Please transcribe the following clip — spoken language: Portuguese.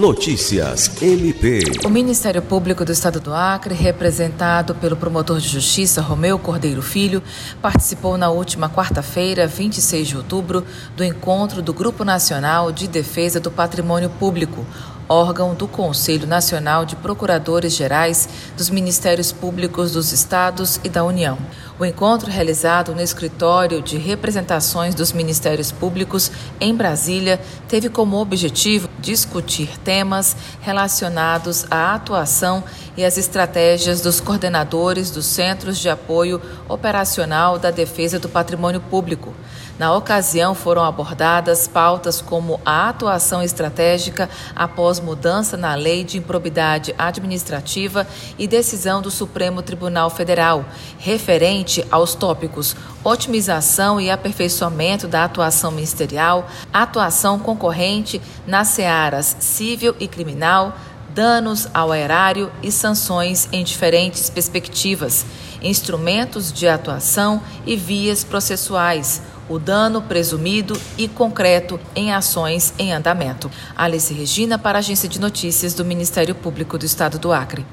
Notícias MP. O Ministério Público do Estado do Acre, representado pelo promotor de justiça Romeu Cordeiro Filho, participou na última quarta-feira, 26 de outubro, do encontro do Grupo Nacional de Defesa do Patrimônio Público, órgão do Conselho Nacional de Procuradores Gerais dos Ministérios Públicos dos Estados e da União. O encontro, realizado no escritório de representações dos Ministérios Públicos em Brasília, teve como objetivo discutir temas relacionados à atuação e às estratégias dos coordenadores dos Centros de Apoio Operacional da Defesa do Patrimônio Público. Na ocasião, foram abordadas pautas como a atuação estratégica após mudança na Lei de Improbidade Administrativa e decisão do Supremo Tribunal Federal, referente aos tópicos otimização e aperfeiçoamento da atuação ministerial, atuação concorrente nas searas civil e criminal, danos ao erário e sanções em diferentes perspectivas, instrumentos de atuação e vias processuais o dano presumido e concreto em ações em andamento. Alice Regina, para a Agência de Notícias do Ministério Público do Estado do Acre.